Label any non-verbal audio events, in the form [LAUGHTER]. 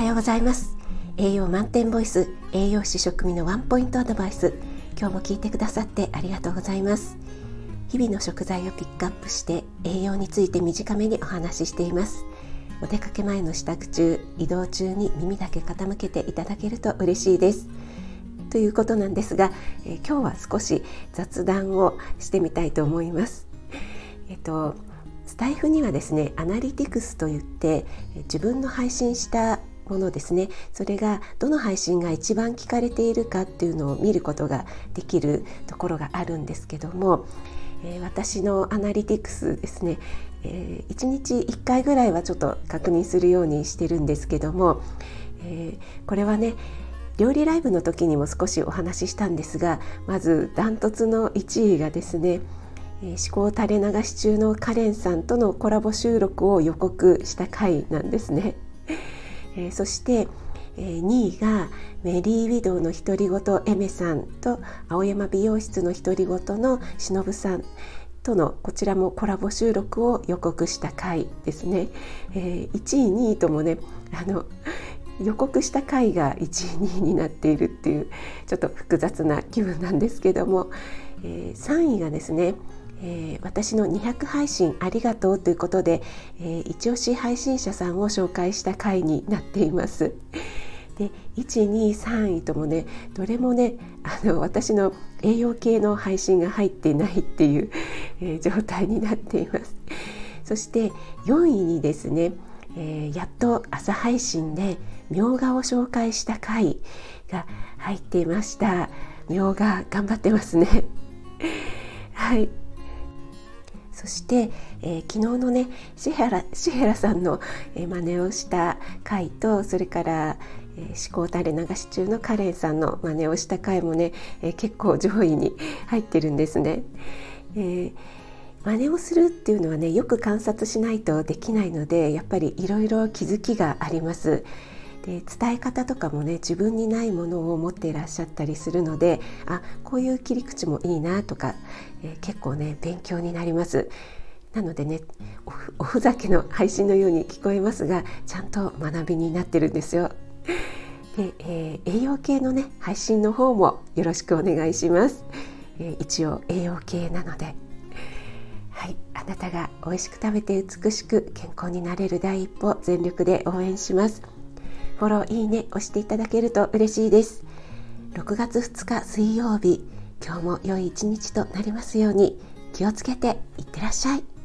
はようございます。栄養満点ボイス栄養士食味のワンポイントアドバイス。今日も聞いてくださってありがとうございます。日々の食材をピックアップして栄養について短めにお話ししています。お出かけ前の支度中移動中に耳だけ傾けていただけると嬉しいです。ということなんですが、えー、今日は少し雑談をしてみたいと思います。えっとスタイフにはですねアナリティクスといって自分の配信したものですねそれがどの配信が一番聞かれているかっていうのを見ることができるところがあるんですけども、えー、私のアナリティクスですね、えー、1日1回ぐらいはちょっと確認するようにしてるんですけども、えー、これはね料理ライブの時にも少しお話ししたんですがまずダントツの1位がですね思考垂れ流し中のカレンさんとのコラボ収録を予告した回なんですね。えー、そして、えー、2位がメリー・ウィドウの独り言エメさんと青山美容室の独り言の忍さんとのこちらもコラボ収録を予告した回ですね。えー、1位2位ともねあの予告した回が1位2位になっているっていうちょっと複雑な気分なんですけども、えー、3位がですねえー、私の200配信ありがとうということで、えー、一押し配信者さんを紹介した回になっています。[LAUGHS] で123位ともねどれもねあの私の栄養系の配信が入ってないっていう、[LAUGHS] えー、状態になっています。そして4位にですね、えー、やっと朝配信でみょうがを紹介した回が入っていました。みょうが頑張ってますね。[LAUGHS] はいそして、えー、昨日のねシヘラシヘラさんの、えー、真似をした回とそれから、えー、思考垂れ流し中のカレンさんの真似をした回もね、えー、結構上位に [LAUGHS] 入ってるんですね。えー真似をするっていうのはねよく観察しないとできないのでやっぱりいろいろ気づきがあります。で伝え方とかもね自分にないものを持っていらっしゃったりするのであこういう切り口もいいなとか、えー、結構ね勉強になります。なのでねおふざけの配信のように聞こえますがちゃんと学びになってるんですよ。で、えー、栄養系のね配信の方もよろしくお願いします。えー、一応栄養系なので。はい、あなたが美味しく食べて美しく健康になれる第一歩全力で応援します。フォロー、いいね押していただけると嬉しいです。6月2日水曜日、今日も良い一日となりますように気をつけていってらっしゃい。